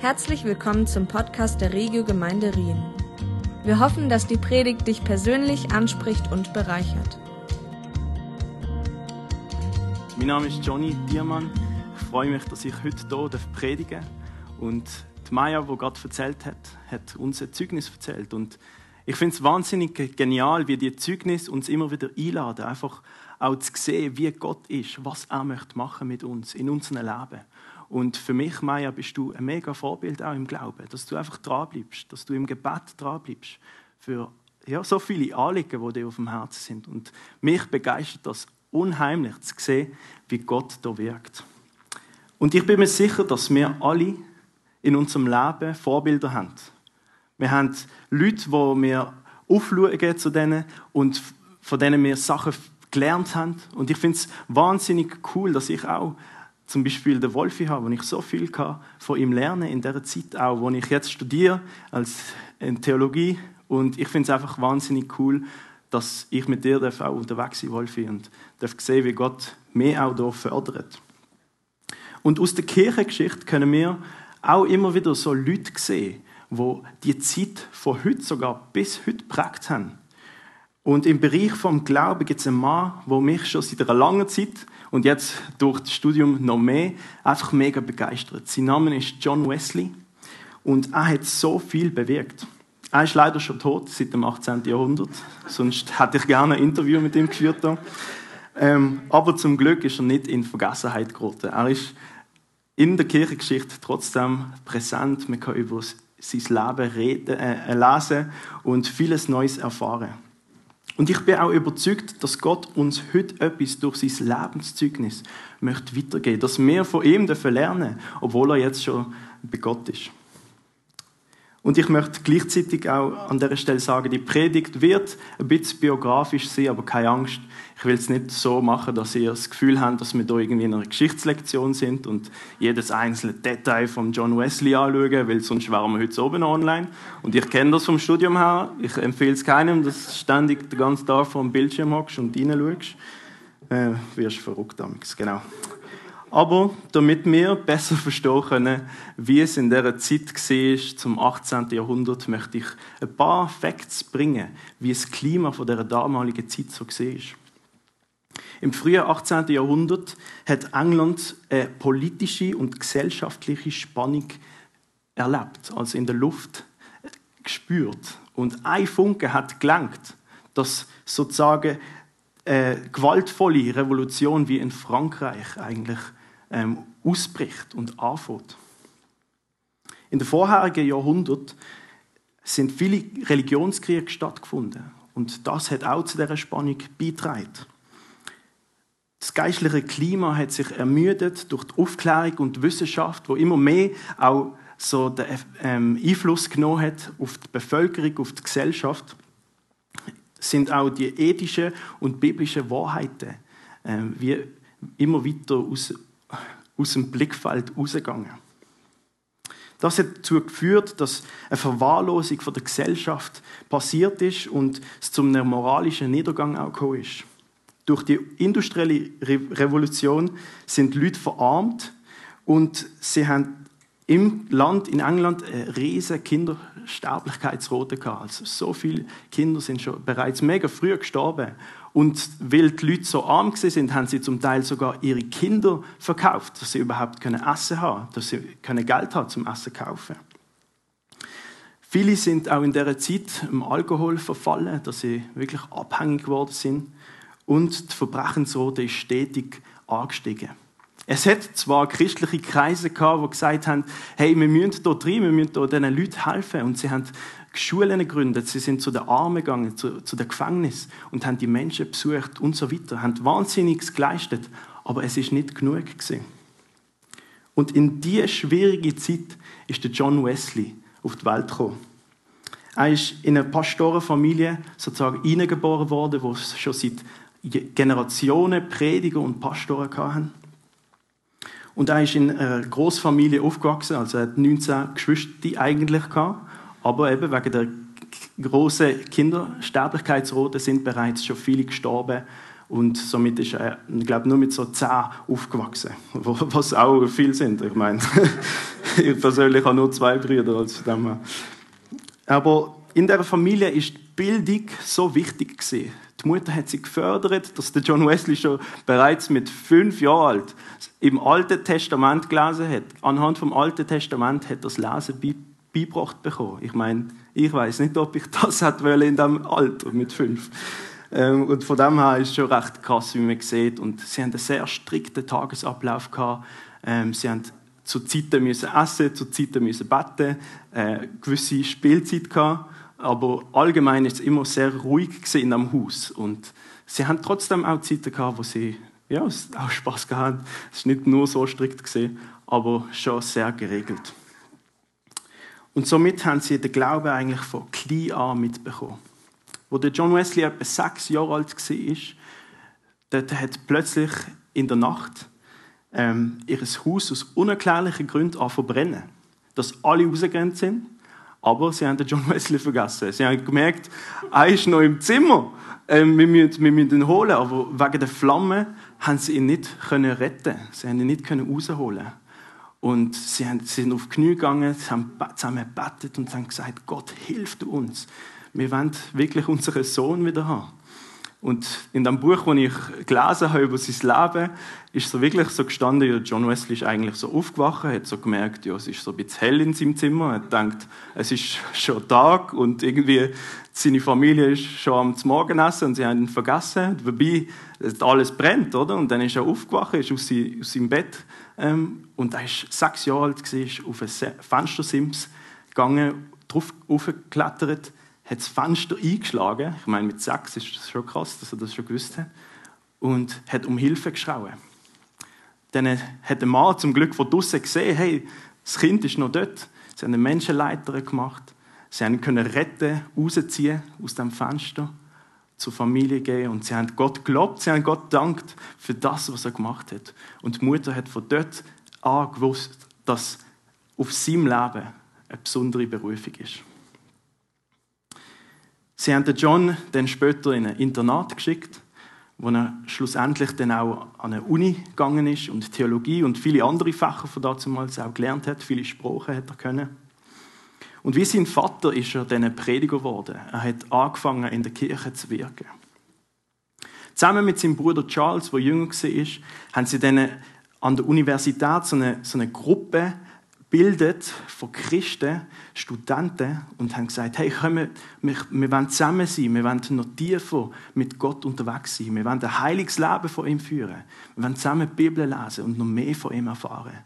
Herzlich willkommen zum Podcast der Regio Gemeinde Rien. Wir hoffen, dass die Predigt dich persönlich anspricht und bereichert. Mein Name ist Johnny Diermann. Ich freue mich, dass ich heute hier predigen darf. Und die Maya, die gerade erzählt hat, hat uns ein Zeugnis erzählt. Und ich finde es wahnsinnig genial, wie die Zeugnis uns immer wieder einladen, einfach auch zu sehen, wie Gott ist, was er möchte machen mit uns, in unserem Leben. Und für mich, Maya, bist du ein mega Vorbild auch im Glauben, dass du einfach dranbleibst, dass du im Gebet dranbleibst für ja, so viele Anliegen, die dir auf dem Herzen sind. Und mich begeistert das unheimlich zu sehen, wie Gott da wirkt. Und ich bin mir sicher, dass wir alle in unserem Leben Vorbilder haben. Wir haben Leute, die wir aufschauen zu denen und von denen wir Sachen gelernt haben. Und ich finde es wahnsinnig cool, dass ich auch zum Beispiel den Wolfi habe, wo ich so viel von ihm lernen in der Zeit auch, wo ich jetzt studiere als in Theologie und ich finde es einfach wahnsinnig cool, dass ich mit dir auch unterwegs sein Wolfi und darf sehen, wie Gott mich auch hier fördert. Und aus der Kirchengeschichte können wir auch immer wieder so Leute sehen, wo die Zeit von heute sogar bis heute prägt haben. Und im Bereich vom Glauben gibt es einen Mann, der mich schon seit einer langen Zeit und jetzt durch das Studium noch mehr einfach mega begeistert. Sein Name ist John Wesley und er hat so viel bewirkt. Er ist leider schon tot seit dem 18. Jahrhundert, sonst hätte ich gerne ein Interview mit ihm geführt. Ähm, aber zum Glück ist er nicht in Vergessenheit geraten. Er ist in der Kirchengeschichte trotzdem präsent. Man kann über sein Leben reden, äh, lesen und vieles Neues erfahren. Und ich bin auch überzeugt, dass Gott uns heute etwas durch sein Lebenszeugnis möchte weitergeben, dass wir von ihm lernen dürfen, obwohl er jetzt schon bei Gott ist. Und ich möchte gleichzeitig auch an der Stelle sagen, die Predigt wird ein bisschen biografisch sein, aber keine Angst. Ich will es nicht so machen, dass ihr das Gefühl habt, dass wir da irgendwie in einer Geschichtslektion sind und jedes einzelne Detail von John Wesley anschauen, weil sonst wären wir heute oben online. Und ich kenne das vom Studium her. Ich empfehle es keinem, dass du ständig den ganzen Tag vor dem Bildschirm hockst und reinschaust. Äh, wirst verrückt damals, genau. Aber damit wir besser verstehen können, wie es in dieser Zeit war, zum 18. Jahrhundert, möchte ich ein paar Facts bringen, wie das Klima von der damaligen Zeit so war. Im frühen 18. Jahrhundert hat England eine politische und gesellschaftliche Spannung erlebt, also in der Luft gespürt. Und ein Funke hat gelangt, dass sozusagen eine gewaltvolle Revolution wie in Frankreich eigentlich ähm, ausbricht und anfängt. In den vorherigen Jahrhunderten sind viele Religionskriege stattgefunden und das hat auch zu dieser Spannung beigetragen. Das geistliche Klima hat sich ermüdet durch die Aufklärung und die Wissenschaft, wo immer mehr auch so den ähm, Einfluss genommen hat auf die Bevölkerung, auf die Gesellschaft, sind auch die ethischen und biblischen Wahrheiten äh, wie immer weiter aus, aus dem Blickfeld rausgegangen. Das hat dazu geführt, dass eine Verwahrlosung von der Gesellschaft passiert ist und es zum moralischen Niedergang auch gekommen ist. Durch die industrielle Revolution sind Leute verarmt und sie haben im Land, in England, eine riesige Kindersterblichkeitsrate gehabt. Also so viele Kinder sind schon bereits mega früh gestorben. Und weil die Leute so arm sind, haben sie zum Teil sogar ihre Kinder verkauft, dass sie überhaupt können Essen haben, dass sie können Geld haben zum Essen kaufen. Viele sind auch in dieser Zeit im Alkohol verfallen, dass sie wirklich abhängig geworden sind. Und die Verbrechensrate ist stetig angestiegen. Es hat zwar christliche Kreise gehabt, die gesagt haben, hey, wir müssen hier rein, wir müssen diesen Leuten helfen. Und sie haben Schulen gegründet, sie sind zu den Armen gegangen, zu, zu den Gefängnissen und haben die Menschen besucht und so weiter, haben Wahnsinniges geleistet, aber es ist nicht genug gewesen. Und in diese schwierige Zeit ist der John Wesley auf die Welt gekommen. Er ist in eine Pastorenfamilie sozusagen hineingeboren worden, wo es schon seit Generationen Prediger und Pastoren hatten. Und er ist in einer Großfamilie aufgewachsen, also er hat 19 Geschwister eigentlich gehabt. Aber eben wegen der großen Kindersterblichkeitsrate sind bereits schon viele gestorben. Und somit ist er, ich glaube, nur mit so zehn aufgewachsen. Was auch viel sind, ich meine. Ich persönlich habe nur zwei Brüder als dem. Aber in der Familie ist die Bildung so wichtig gewesen. Die Mutter hat sie gefördert, dass der John Wesley schon bereits mit fünf Jahren alt im Alten Testament gelesen hat. Anhand vom Alten Testament hat er das Lesen beigebracht bekommen. Ich meine, ich weiß nicht, ob ich das hätte in diesem Alter mit fünf. Ähm, und von dem her ist es schon recht krass, wie man sieht. Und sie haben einen sehr strikten Tagesablauf gehabt. Ähm, sie haben zu Zeiten müssen essen, zu Zeiten müssen beten, äh, gewisse Spielzeit gehabt. Aber allgemein ist es immer sehr ruhig in am Haus. Und sie haben trotzdem auch Zeiten gehabt, wo sie ja, auch Spaß gehabt. Es ist nicht nur so strikt gesehen, aber schon sehr geregelt. Und somit haben sie den Glauben eigentlich von klein an mitbekommen. Der John Wesley etwa sechs Jahre alt war, dort hat plötzlich in der Nacht ähm, ihr Haus aus unerklärlichen Gründen angefangen verbrennen. Dass alle rausgegangen sind, aber sie haben den John Wesley vergessen. Sie haben gemerkt, er ist noch im Zimmer. Ähm, wir, müssen, wir müssen ihn holen, aber wegen der Flamme haben sie ihn nicht können retten. Sie haben ihn nicht können. Und sie, sind auf die Knie gegangen, sie haben zusammen gebetet und haben gesagt, Gott, hilf du uns. Wir wollen wirklich unseren Sohn wieder haben. Und in dem Buch, das ich gelesen habe über sein Leben, ist so wirklich so gestanden, ja, John Wesley ist eigentlich so aufgewacht, hat so gemerkt, ja, es ist so ein bisschen hell in seinem Zimmer, er hat gedacht, es ist schon Tag und irgendwie seine Familie ist schon am Morgenessen und sie haben ihn vergessen, wobei alles brennt, oder? Und dann ist er aufgewacht, ist aus, seinem Bett ähm, und er ist sechs Jahre alt, war auf ein Fenstersims gegangen, drauf aufgeklettert, hat das Fenster eingeschlagen. Ich meine, mit sechs ist das schon krass, dass er das schon gewusst hat. Und hat um Hilfe geschrien. Dann hat der Mann zum Glück von draußen gesehen, hey, das Kind ist noch dort. Sie haben eine Menschenleiter gemacht. Sie haben können retten, rausziehen aus dem Fenster, zur Familie gehen. Und sie haben Gott gelobt, sie haben Gott dankt für das, was er gemacht hat. Und die Mutter hat von dort an gewusst, dass auf seinem Leben eine besondere Berufung ist. Sie haben John dann später in ein Internat geschickt, wo er schlussendlich dann auch an eine Uni gegangen ist und Theologie und viele andere Fächer von damals auch gelernt hat. Viele Sprachen hat er können. Und wie sein Vater ist er dann ein Prediger geworden. Er hat angefangen, in der Kirche zu wirken. Zusammen mit seinem Bruder Charles, der jünger war, haben sie dann an der Universität so eine, so eine Gruppe bildet von Christen, Studenten und haben gesagt, hey, komm, wir, wir wollen zusammen sein, wir wollen noch tiefer mit Gott unterwegs sein, wir wollen ein heiliges Leben von ihm führen, wir wollen zusammen die Bibel lesen und noch mehr von ihm erfahren.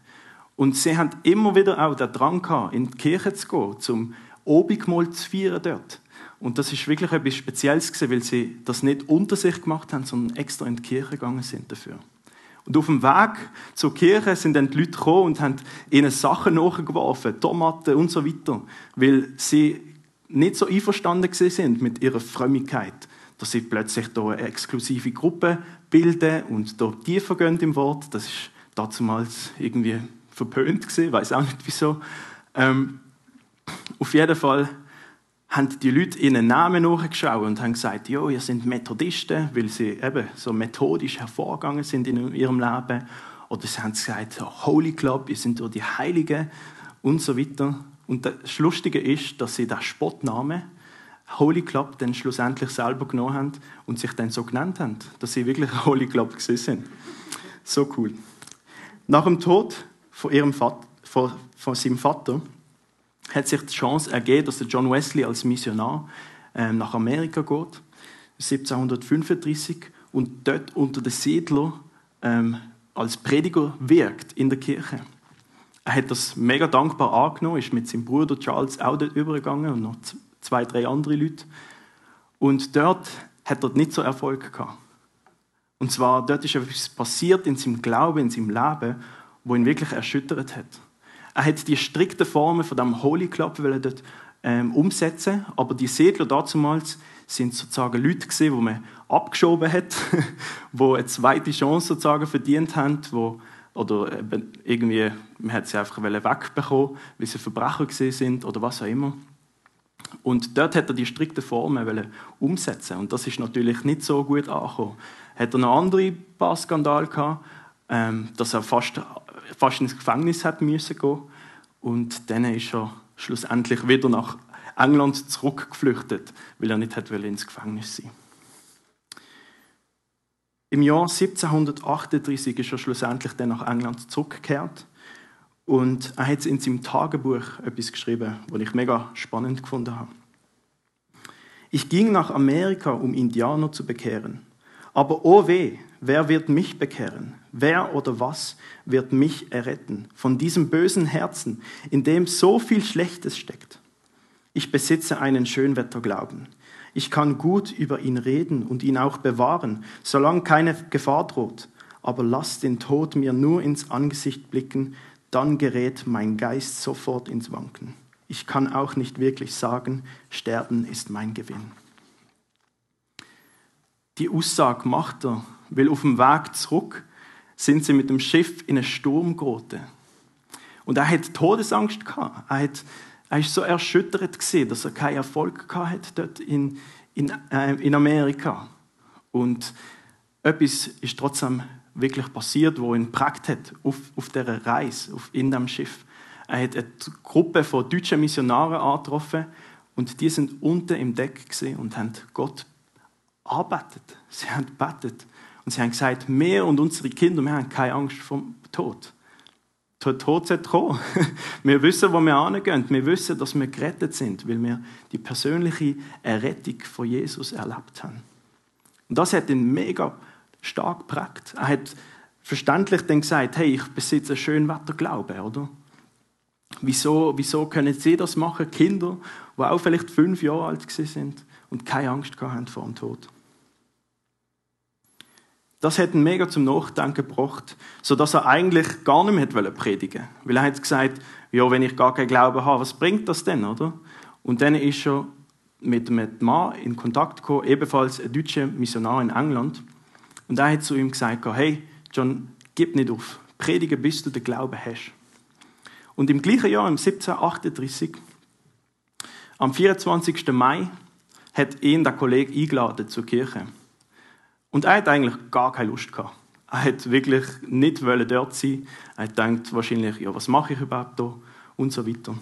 Und sie haben immer wieder auch den Drang gehabt, in die Kirche zu gehen, zum Obigmal zu feiern dort. Und das ist wirklich etwas Spezielles gewesen, weil sie das nicht unter sich gemacht haben, sondern extra in die Kirche gegangen sind dafür. Und auf dem Weg zur Kirche sind dann die Leute gekommen und haben ihnen Sachen nachgeworfen, Tomaten und so weiter, weil sie nicht so einverstanden sind mit ihrer Frömmigkeit, dass sie plötzlich hier eine exklusive Gruppe bilden und hier tiefer gehen im Wort. Das ist damals irgendwie verpönt gewesen, weiß auch nicht wieso. Ähm, auf jeden Fall haben die Leute ihren Namen nachgeschaut und haben gesagt, ja, ihr sind Methodisten, weil sie eben so methodisch hervorgegangen sind in ihrem Leben. Oder sie haben gesagt, Holy Club, ihr sind die Heiligen und so weiter. Und das Lustige ist, dass sie den Spottnamen Holy Club dann schlussendlich selber genommen haben und sich dann so genannt haben, dass sie wirklich ein Holy Club sind. So cool. Nach dem Tod von, ihrem Vater, von, von seinem Vater hat sich die Chance ergeben, dass der John Wesley als Missionar ähm, nach Amerika geht, 1735, und dort unter den Siedlern ähm, als Prediger wirkt in der Kirche. Er hat das mega dankbar angenommen, ist mit seinem Bruder Charles auch dort übergegangen und noch zwei, drei andere Leute. Und dort hat er nicht so Erfolg gehabt. Und zwar, dort ist etwas passiert in seinem Glauben, in seinem Leben, wo ihn wirklich erschüttert hat. Er hat die strikten Formen von dem Holy Club dort ähm, umsetzen, aber die Siedler damals sind sozusagen Leute gewesen, die man abgeschoben hat, wo eine zweite Chance sozusagen verdient haben, wo oder irgendwie man hat sie einfach wegbekommen, weil sie Verbrecher gesehen sind oder was auch immer. Und dort hat er die strikten Formen umsetzen und das ist natürlich nicht so gut angekommen. Hat er noch andere paar Skandale gehabt, ähm, dass er fast fast ins Gefängnis hat müssen gehen. Und dann ist er schlussendlich wieder nach England zurückgeflüchtet, weil er nicht ins Gefängnis sein Im Jahr 1738 ist er schlussendlich dann nach England zurückgekehrt und er hat in seinem Tagebuch etwas geschrieben, was ich mega spannend gefunden habe. Ich ging nach Amerika, um Indianer zu bekehren. Aber oh weh, wer wird mich bekehren? Wer oder was wird mich erretten von diesem bösen Herzen, in dem so viel Schlechtes steckt? Ich besitze einen Schönwetterglauben. Ich kann gut über ihn reden und ihn auch bewahren, solange keine Gefahr droht. Aber lass den Tod mir nur ins Angesicht blicken, dann gerät mein Geist sofort ins Wanken. Ich kann auch nicht wirklich sagen, Sterben ist mein Gewinn. Die Aussage macht er, weil auf dem Weg zurück sind sie mit dem Schiff in einen Sturm geraten. Und er hat Todesangst gehabt. Er hat er war so erschüttert, gewesen, dass er keinen Erfolg hat dort in, in, äh, in Amerika. Und etwas ist trotzdem wirklich passiert, wo ihn prägt hat auf, auf dieser Reise, auf, in dem Schiff. Er hat eine Gruppe von deutschen Missionaren angetroffen und die sind unten im Deck und haben Gott arbeitet. Sie haben gebetet und sie haben gesagt, wir und unsere Kinder, wir haben keine Angst vor dem Tod der Tod sollte kommen. Wir wissen, wo wir hingehen. Wir wissen, dass wir gerettet sind, weil wir die persönliche Errettung von Jesus erlebt haben. Und das hat ihn mega stark geprägt. Er hat verständlich dann gesagt, hey, ich besitze einen schönen Wetterglauben, oder? Wieso, wieso können sie das machen, Kinder, die auch vielleicht fünf Jahre alt sind und keine Angst haben vor dem Tod? Das hat ihn mega zum Nachdenken gebracht, sodass er eigentlich gar nicht mehr predigen wollte. Weil er hat gesagt, ja, wenn ich gar keinen Glauben habe, was bringt das denn, oder? Und dann ist er mit einem Mann in Kontakt gekommen, ebenfalls ein deutscher Missionar in England. Und er hat zu ihm gesagt, hey, John, gib nicht auf. Predige, bis du den Glauben hast. Und im gleichen Jahr, im 1738, am 24. Mai, hat ihn der Kollege eingeladen zur Kirche. Und er hat eigentlich gar keine Lust gehabt. Er hat wirklich nicht dort sein. Er denkt wahrscheinlich, ja, was mache ich überhaupt da? Und so weiter.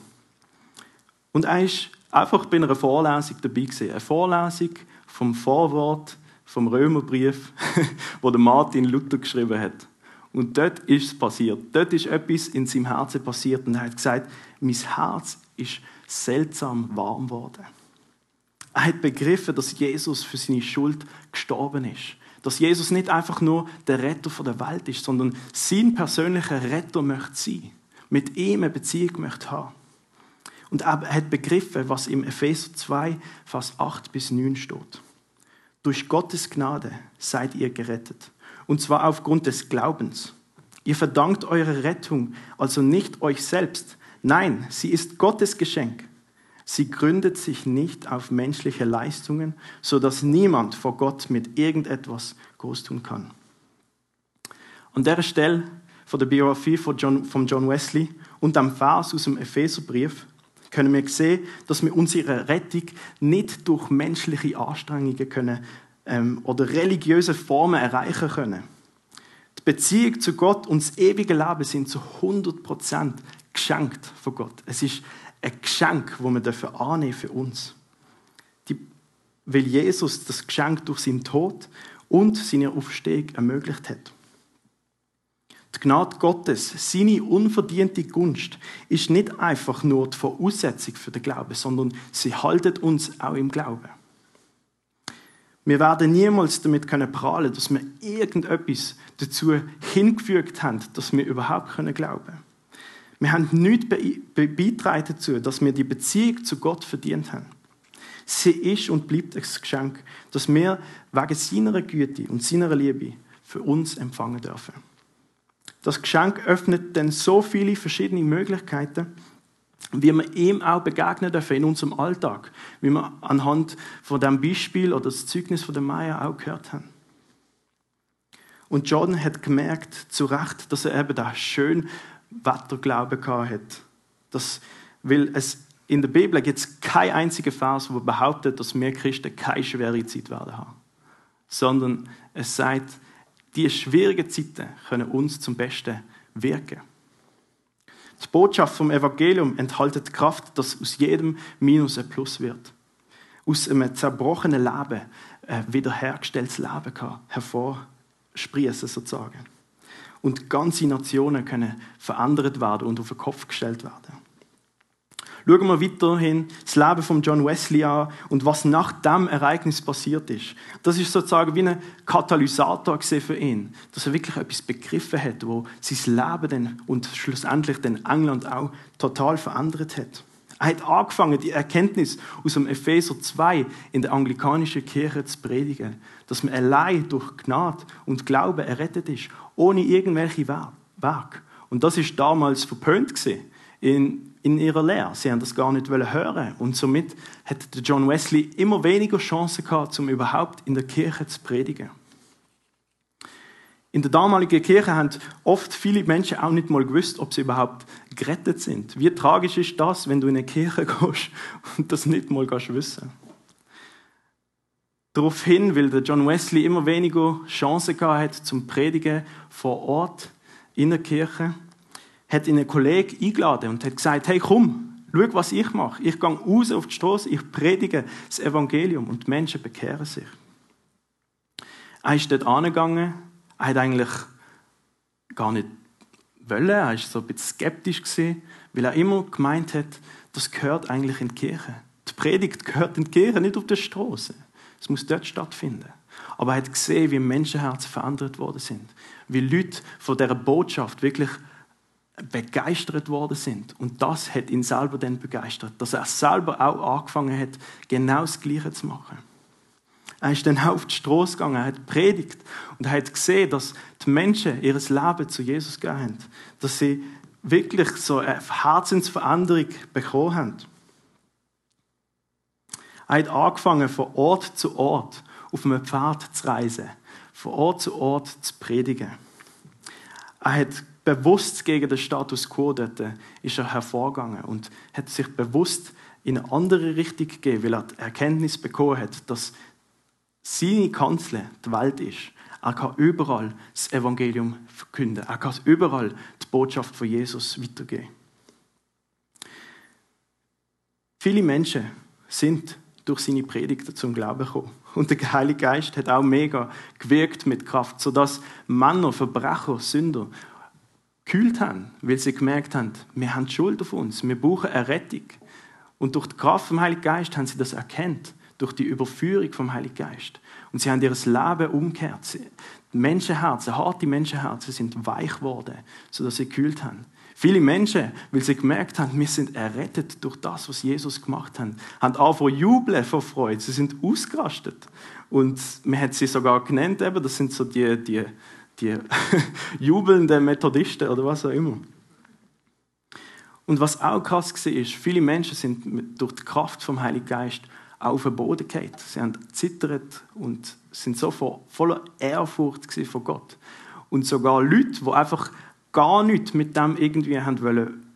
Und er ist einfach bei einer Vorlesung dabei gewesen. Eine Vorlesung vom Vorwort vom Römerbrief, wo der Martin Luther geschrieben hat. Und dort ist es passiert. Dort ist etwas in seinem Herzen passiert und er hat gesagt, mein Herz ist seltsam warm geworden. Er hat begriffen, dass Jesus für seine Schuld gestorben ist. Dass Jesus nicht einfach nur der Retter der Welt ist, sondern sein persönlicher Retter möchte sein. Mit ihm eine Beziehung möchte haben. Und er hat begriffen, was im Epheser 2, Vers 8 bis 9 steht. Durch Gottes Gnade seid ihr gerettet. Und zwar aufgrund des Glaubens. Ihr verdankt eure Rettung also nicht euch selbst. Nein, sie ist Gottes Geschenk. Sie gründet sich nicht auf menschliche Leistungen, so dass niemand vor Gott mit irgendetwas groß tun kann. An der Stelle von der Biografie von John, von John Wesley und am Vers aus dem Epheserbrief können wir sehen, dass wir unsere Rettung nicht durch menschliche Anstrengungen können, ähm, oder religiöse Formen erreichen können. Die Beziehung zu Gott und das ewige Leben sind zu 100% geschenkt von Gott. Es ist ein Geschenk, das wir annehmen für uns. Die, weil Jesus das Geschenk durch seinen Tod und seine Aufstehung ermöglicht hat. Die Gnade Gottes, seine unverdiente Gunst, ist nicht einfach nur die Voraussetzung für den Glauben, sondern sie haltet uns auch im Glauben. Wir werden niemals damit können prahlen, dass wir irgendetwas dazu hingefügt haben, dass wir überhaupt glauben können. Wir haben nichts beitragen dazu, dass wir die Beziehung zu Gott verdient haben. Sie ist und bleibt ein Geschenk, das wir wegen seiner Güte und seiner Liebe für uns empfangen dürfen. Das Geschenk öffnet dann so viele verschiedene Möglichkeiten, wie wir ihm auch begegnen dürfen in unserem Alltag, wie wir anhand von dem Beispiel oder das Zeugnis von der Maya auch gehört haben. Und Jordan hat gemerkt, zu Recht, dass er eben da schön Wetterglauben hat. Das, weil es in der Bibel gibt es keinen einzigen Vers, der behauptet, dass wir Christen keine schwere Zeit werden haben. Sondern es sagt, die schwierigen Zeiten können uns zum Besten wirken. Die Botschaft vom Evangelium enthält Kraft, dass aus jedem Minus ein Plus wird. Aus einem zerbrochenen Leben ein wiederhergestelltes Leben kann hervorsprießen sozusagen. Und ganze Nationen können verändert werden und auf den Kopf gestellt werden. Schauen wir weiterhin das Leben von John Wesley an und was nach dem Ereignis passiert ist. Das ist sozusagen wie ein Katalysator für ihn, dass er wirklich etwas begriffen hat, wo sein Leben dann und schlussendlich den England auch total verändert hat. Er hat angefangen, die Erkenntnis aus dem Epheser 2 in der anglikanischen Kirche zu predigen, dass man allein durch Gnade und Glaube errettet ist, ohne irgendwelche Werke. Und das ist damals verpönt in in ihrer Lehre. Sie haben das gar nicht hören und somit hat John Wesley immer weniger Chancen gehabt, um überhaupt in der Kirche zu predigen. In der damaligen Kirche haben oft viele Menschen auch nicht mal gewusst, ob sie überhaupt gerettet sind. Wie tragisch ist das, wenn du in eine Kirche gehst und das nicht mal wissen Daraufhin, weil der John Wesley immer weniger Chancen gehabt hat zum Predigen vor Ort in der Kirche, hat ihn ein Kollege eingeladen und hat gesagt, hey komm, schau, was ich mache. Ich gehe raus auf die Straße, ich predige das Evangelium und die Menschen bekehren sich. Er ist dort angegangen, er hat eigentlich gar nicht wollen, er war so ein bisschen skeptisch, weil er immer gemeint hat, das gehört eigentlich in die Kirche. Die Predigt gehört in die Kirche, nicht auf der Straße. Es muss dort stattfinden. Aber er hat gesehen, wie Menschenherzen verändert worden sind. Wie Leute von dieser Botschaft wirklich begeistert worden sind. Und das hat ihn selber dann begeistert, dass er selber auch angefangen hat, genau das Gleiche zu machen. Er ist dann auf die Straße gegangen, er hat predigt und er hat gesehen, dass die Menschen ihr Leben zu Jesus gegeben haben. Dass sie wirklich so eine Herzensveränderung bekommen haben. Er hat angefangen, von Ort zu Ort auf einem Pfad zu reisen, von Ort zu Ort zu predigen. Er hat bewusst gegen den Status quo dort ist er hervorgegangen und hat sich bewusst in eine andere Richtung gegeben, weil er die Erkenntnis bekommen hat, dass seine Kanzler die Welt ist. Er kann überall das Evangelium verkünden. Er kann überall die Botschaft von Jesus weitergeben. Viele Menschen sind durch seine Predigten zum Glauben gekommen. Und der Heilige Geist hat auch mega gewirkt mit Kraft, sodass Männer, Verbrecher, Sünder gekühlt haben, weil sie gemerkt haben, wir haben Schuld auf uns, wir brauchen eine Rettung. Und durch die Kraft vom Heiligen Geist haben sie das erkannt, durch die Überführung vom Heiligen Geist. Und sie haben ihr Leben umgekehrt. Menschenherzen, harte Menschenherzen sind weich geworden, sodass sie gekühlt haben. Viele Menschen, weil sie gemerkt haben, wir sind errettet durch das, was Jesus gemacht hat, haben angefangen jubeln vor Freude. Sie sind ausgerastet. Und man hat sie sogar genannt, eben, das sind so die, die die jubelnden Methodisten oder was auch immer. Und was auch krass war, viele Menschen sind durch die Kraft vom Heiligen Geist auf den Boden gefallen. Sie haben zittert und sind so voller Ehrfurcht vor Gott. Und sogar Leute, die einfach gar nichts mit dem irgendwie haben wollen,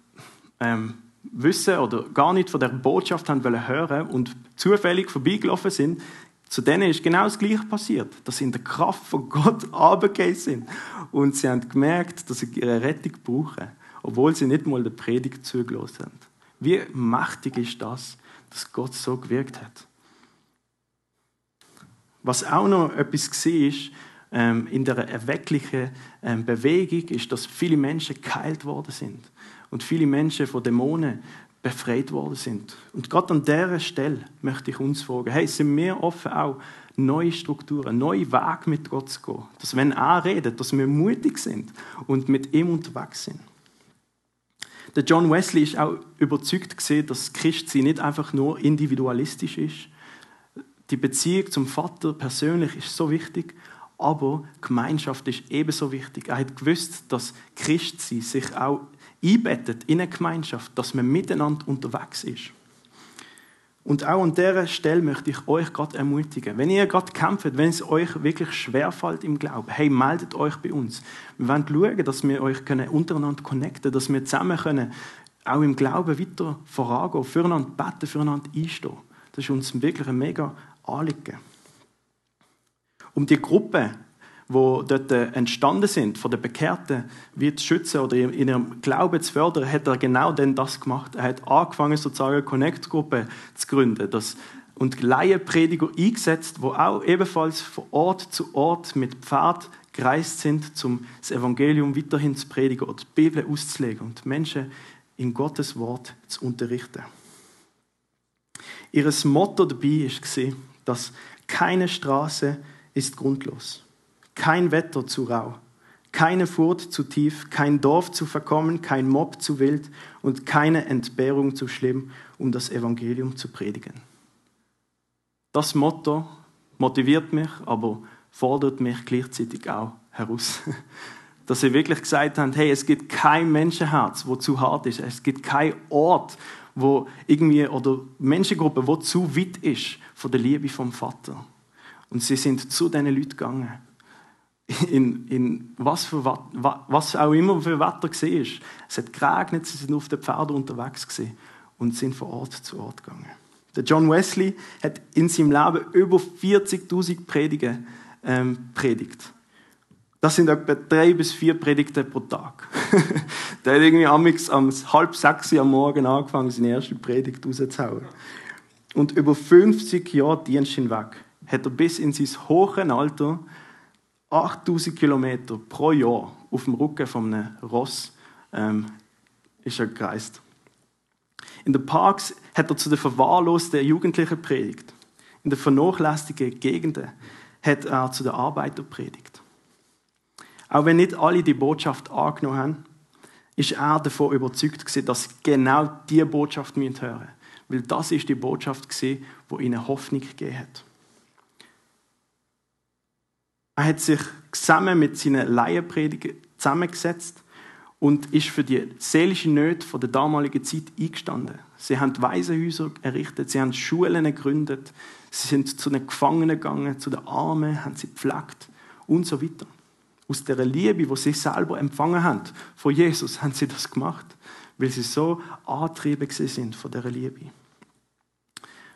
ähm, wissen oder gar nicht von der Botschaft haben wollen hören und zufällig vorbeigelaufen sind, zu denen ist genau das Gleiche passiert, dass sie in der Kraft von Gott runtergefallen sind. Und sie haben gemerkt, dass sie ihre Rettung brauchen, obwohl sie nicht mal der Predigt zugelassen haben. Wie mächtig ist das, dass Gott so gewirkt hat? Was auch noch etwas war, ähm, in der erwecklichen ähm, Bewegung, ist, dass viele Menschen geheilt worden sind. Und viele Menschen von Dämonen befreit worden sind. Und gerade an dieser Stelle möchte ich uns fragen, hey, sind wir offen auch, neue Strukturen, neue Wege mit Gott zu gehen? Dass wenn er redet, dass wir mutig sind und mit ihm unterwegs sind. Der John Wesley ist auch überzeugt gesehen, dass Christsein nicht einfach nur individualistisch ist. Die Beziehung zum Vater persönlich ist so wichtig, aber Gemeinschaft ist ebenso wichtig. Er hat gewusst, dass Christsein sich auch einbettet in eine Gemeinschaft, dass man miteinander unterwegs ist. Und auch an dieser Stelle möchte ich euch gerade ermutigen. Wenn ihr gerade kämpft, wenn es euch wirklich schwerfällt im Glauben, hey, meldet euch bei uns. Wir wollen schauen, dass wir euch können untereinander connecten dass wir zusammen können, auch im Glauben weiter vorangehen, füreinander beten, füreinander einstehen. Das ist uns wirklich ein mega Anliegen. Um die Gruppe wo dort äh, entstanden sind, von den Bekehrten, wie zu schützen oder in ihrem Glauben zu fördern, hat er genau denn das gemacht. Er hat angefangen, sozusagen eine Connect-Gruppe zu gründen das, und Laienprediger eingesetzt, wo auch ebenfalls von Ort zu Ort mit Pfad gereist sind, um das Evangelium weiterhin zu predigen oder die Bibel auszulegen und Menschen in Gottes Wort zu unterrichten. Ihr Motto dabei war, dass keine Straße ist grundlos, kein Wetter zu rau, keine Furt zu tief, kein Dorf zu verkommen, kein Mob zu wild und keine Entbehrung zu schlimm, um das Evangelium zu predigen. Das Motto motiviert mich, aber fordert mich gleichzeitig auch heraus. Dass sie wirklich gesagt haben, hey, es gibt kein Menschenherz, wo zu hart ist. Es gibt keinen Ort, wo irgendwie, oder Menschengruppe, wo zu weit ist von der Liebe vom Vater. Und sie sind zu diesen Leuten gegangen. In, in was, für, was auch immer für Wetter war. Es hat geregnet, sie sind auf den Pferden unterwegs und sind von Ort zu Ort gegangen. Der John Wesley hat in seinem Leben über 40.000 Predigen ähm, predigt. Das sind etwa drei bis vier Predigten pro Tag. der hat irgendwie amix um halb sechs am Morgen angefangen, seine erste Predigt rauszuhauen. Und über 50 Jahre Dienst hinweg hat er bis in sein hohes Alter 8000 Kilometer pro Jahr auf dem Rücken von einem Ross ähm, ist er gereist. In den Parks hat er zu den verwahrlosten Jugendlichen predigt. In den vernachlässigten Gegenden hat er zu den Arbeitern predigt. Auch wenn nicht alle die Botschaft angenommen haben, ist er davon überzeugt gewesen, dass genau diese Botschaft hören müssen. Weil das ist die Botschaft gewesen, die ihnen Hoffnung gegeben hat. Er hat sich zusammen mit seinen Laienpredigern zusammengesetzt und ist für die seelische Nöte der damaligen Zeit eingestanden. Sie haben Waisenhäuser errichtet, sie haben Schulen gegründet, sie sind zu den Gefangenen gegangen, zu den Armen, haben sie gepflegt und so weiter. Aus der Liebe, die sie selber empfangen haben von Jesus, haben sie das gemacht, weil sie so angetrieben sind von der Liebe.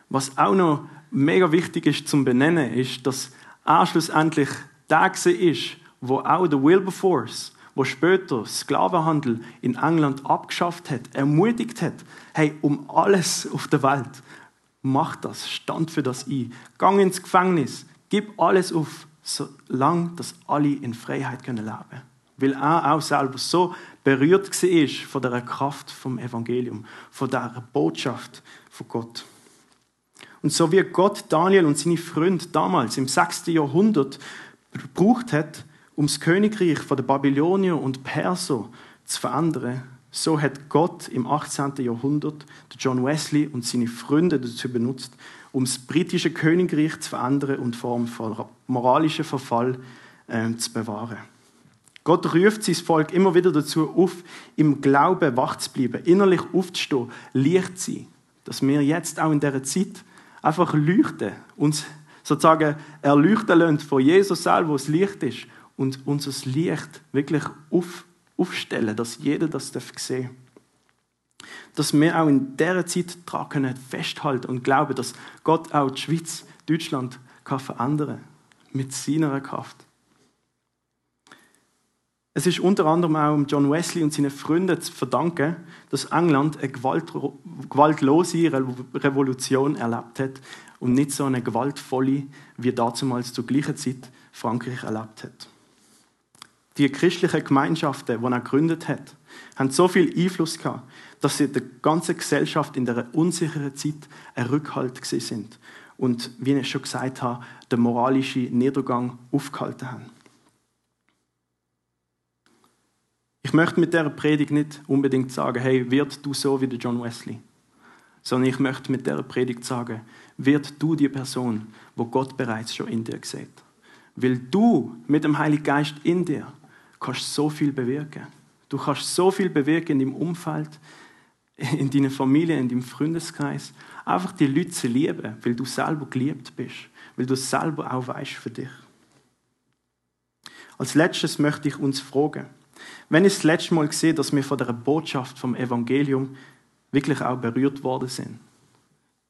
Was auch noch mega wichtig ist zum Benennen, ist, dass er schlussendlich der ist, wo auch der Wilberforce, wo später Sklavenhandel in England abgeschafft hat, ermutigt hat, hey, um alles auf der Welt, mach das, stand für das ein, gang ins Gefängnis, gib alles auf, solange dass alle in Freiheit können leben Weil er auch selber so berührt war von der Kraft vom Evangelium, von der Botschaft von Gott. Und so wie Gott Daniel und seine Freunde damals im 6. Jahrhundert gebraucht hat, um das Königreich der Babylonier und Perser zu verändern, so hat Gott im 18. Jahrhundert John Wesley und seine Freunde dazu benutzt, um das britische Königreich zu verändern und vor dem moralischen Verfall äh, zu bewahren. Gott ruft sein Volk immer wieder dazu auf, im Glauben wach zu bleiben, innerlich aufzustehen, Licht zu sein. Dass wir jetzt auch in dieser Zeit einfach leuchten, uns sozusagen erleuchten lassen von Jesus selber, wo es Licht ist, und unser Licht wirklich auf, aufstellen, dass jeder das sehen darf Dass wir auch in dieser Zeit daran festhalten und glauben, dass Gott auch die Schweiz, Deutschland kann verändern mit seiner Kraft. Es ist unter anderem auch John Wesley und seinen Freunden zu verdanken, dass England eine gewaltlose Revolution erlebt hat und nicht so eine gewaltvolle, wie damals zur gleichen Zeit Frankreich erlebt hat. Die christlichen Gemeinschaften, die er gegründet hat, haben so viel Einfluss gehabt, dass sie der ganzen Gesellschaft in der unsicheren Zeit ein Rückhalt sind und, wie ich schon gesagt habe, den moralischen Niedergang aufgehalten haben. Ich möchte mit dieser Predigt nicht unbedingt sagen, hey, wird du so wie der John Wesley, sondern ich möchte mit dieser Predigt sagen, wird du die Person, wo Gott bereits schon in dir sieht. Weil du mit dem Heiligen Geist in dir kannst so viel bewirken. Du kannst so viel bewirken in deinem Umfeld, in deiner Familie, in deinem Freundeskreis. Einfach die Leute zu lieben, weil du selber geliebt bist, weil du selber auch weißt für dich. Als letztes möchte ich uns fragen, wenn ich das letzte Mal sehe, dass wir von der Botschaft vom Evangelium wirklich auch berührt worden sind.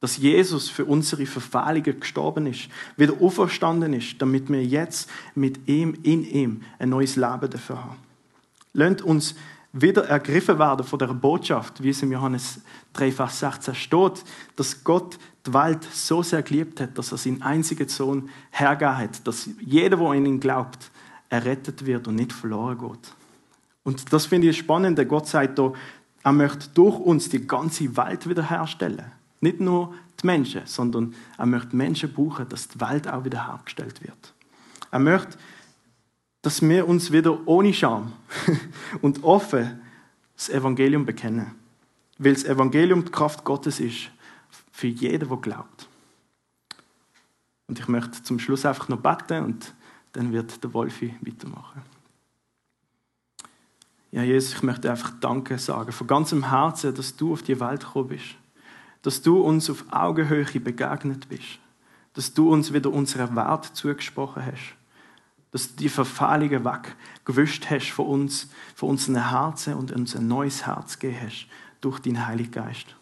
Dass Jesus für unsere Verfehlungen gestorben ist, wieder auferstanden ist, damit wir jetzt mit ihm, in ihm, ein neues Leben dafür haben. Lasst uns wieder ergriffen werden von der Botschaft, wie es im Johannes 3, Vers 16 steht, dass Gott die Welt so sehr geliebt hat, dass er seinen einzigen Sohn hergegeben hat, dass jeder, der an ihn glaubt, errettet wird und nicht verloren geht. Und das finde ich spannend. Gott sagt da, er möchte durch uns die ganze Welt wiederherstellen. Nicht nur die Menschen, sondern er möchte Menschen brauchen, dass die Welt auch wiederhergestellt wird. Er möchte dass wir uns wieder ohne Scham und offen das Evangelium bekennen. Weil das Evangelium die Kraft Gottes ist für jeden, der glaubt. Und ich möchte zum Schluss einfach noch beten und dann wird der Wolfi weitermachen. Ja, Jesus, ich möchte einfach Danke sagen, von ganzem Herzen, dass du auf die Welt gekommen bist. Dass du uns auf Augenhöhe begegnet bist. Dass du uns wieder unseren Wert zugesprochen hast dass du die Verfehlungen weggewischt hast von uns, von unseren Herzen und uns ein neues Herz gegeben hast durch deinen Heiligen Geist.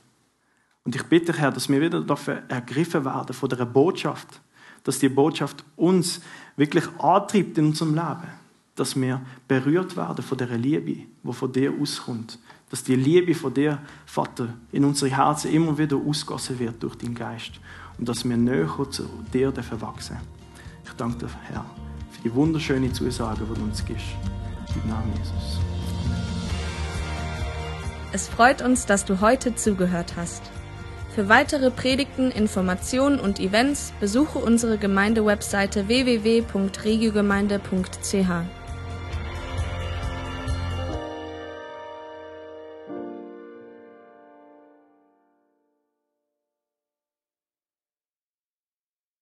Und ich bitte, Herr, dass wir wieder dafür ergriffen werden von der Botschaft, dass die Botschaft uns wirklich antreibt in unserem Leben, dass wir berührt werden von der Liebe, die von dir auskommt, dass die Liebe von dir, Vater, in unsere Herzen immer wieder ausgossen wird durch deinen Geist und dass wir näher zu dir wachsen Ich danke dir, Herr für die wunderschöne Zusage, die du uns gibst. Im Namen Jesus. Es freut uns, dass du heute zugehört hast. Für weitere Predigten, Informationen und Events besuche unsere Gemeindewebseite www.regiogemeinde.ch.